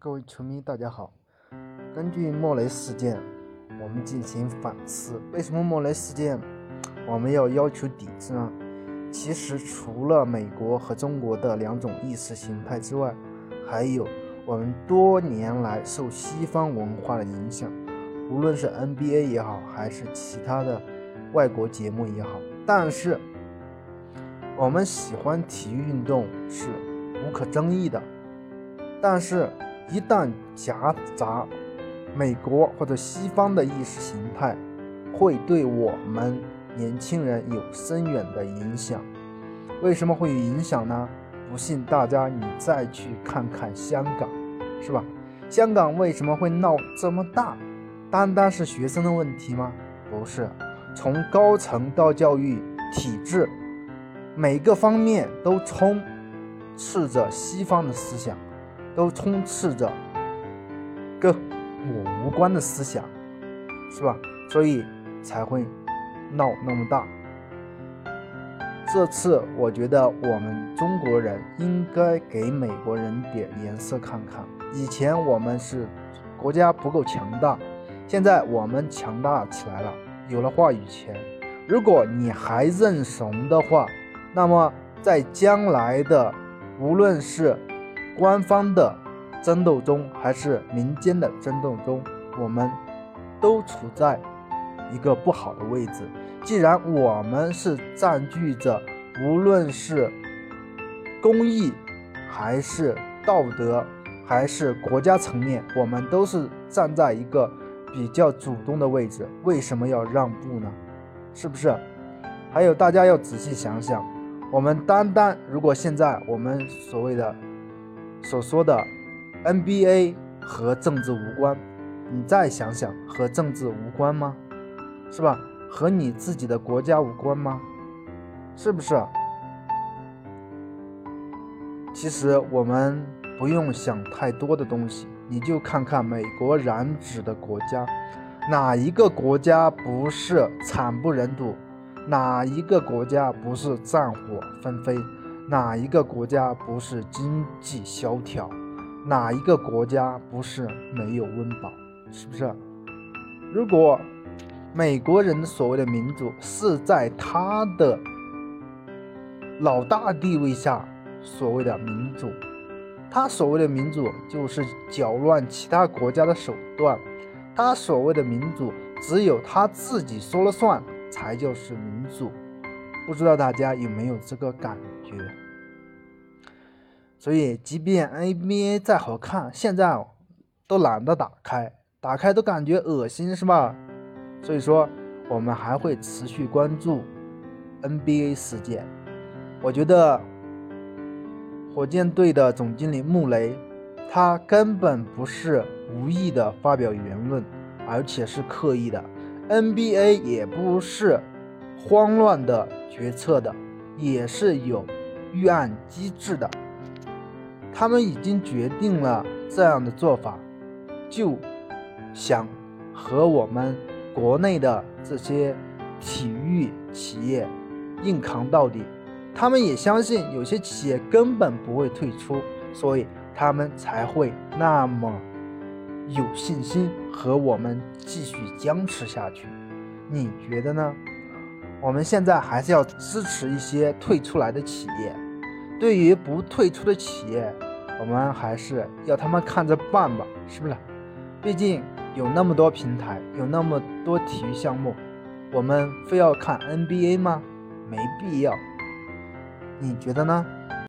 各位球迷，大家好。根据莫雷事件，我们进行反思：为什么莫雷事件我们要要求抵制呢？其实，除了美国和中国的两种意识形态之外，还有我们多年来受西方文化的影响，无论是 NBA 也好，还是其他的外国节目也好。但是，我们喜欢体育运动是无可争议的，但是。一旦夹杂美国或者西方的意识形态，会对我们年轻人有深远的影响。为什么会有影响呢？不信大家你再去看看香港，是吧？香港为什么会闹这么大？单单是学生的问题吗？不是，从高层到教育体制，每个方面都充斥着西方的思想。都充斥着跟我无关的思想，是吧？所以才会闹那么大。这次我觉得我们中国人应该给美国人点颜色看看。以前我们是国家不够强大，现在我们强大起来了，有了话语权。如果你还认怂的话，那么在将来的无论是官方的争斗中，还是民间的争斗中，我们都处在一个不好的位置。既然我们是占据着无论是公益，还是道德，还是国家层面，我们都是站在一个比较主动的位置，为什么要让步呢？是不是？还有，大家要仔细想想，我们单单如果现在我们所谓的。所说的 NBA 和政治无关，你再想想，和政治无关吗？是吧？和你自己的国家无关吗？是不是？其实我们不用想太多的东西，你就看看美国染指的国家，哪一个国家不是惨不忍睹？哪一个国家不是战火纷飞？哪一个国家不是经济萧条？哪一个国家不是没有温饱？是不是？如果美国人所谓的民主是在他的老大地位下所谓的民主，他所谓的民主就是搅乱其他国家的手段，他所谓的民主只有他自己说了算才叫是民主。不知道大家有没有这个感觉？所以，即便 NBA 再好看，现在都懒得打开，打开都感觉恶心，是吧？所以说，我们还会持续关注 NBA 事件。我觉得，火箭队的总经理穆雷，他根本不是无意的发表言论，而且是刻意的。NBA 也不是。慌乱的决策的也是有预案机制的，他们已经决定了这样的做法，就想和我们国内的这些体育企业硬扛到底。他们也相信有些企业根本不会退出，所以他们才会那么有信心和我们继续僵持下去。你觉得呢？我们现在还是要支持一些退出来的企业，对于不退出的企业，我们还是要他们看着办吧，是不是？毕竟有那么多平台，有那么多体育项目，我们非要看 NBA 吗？没必要，你觉得呢？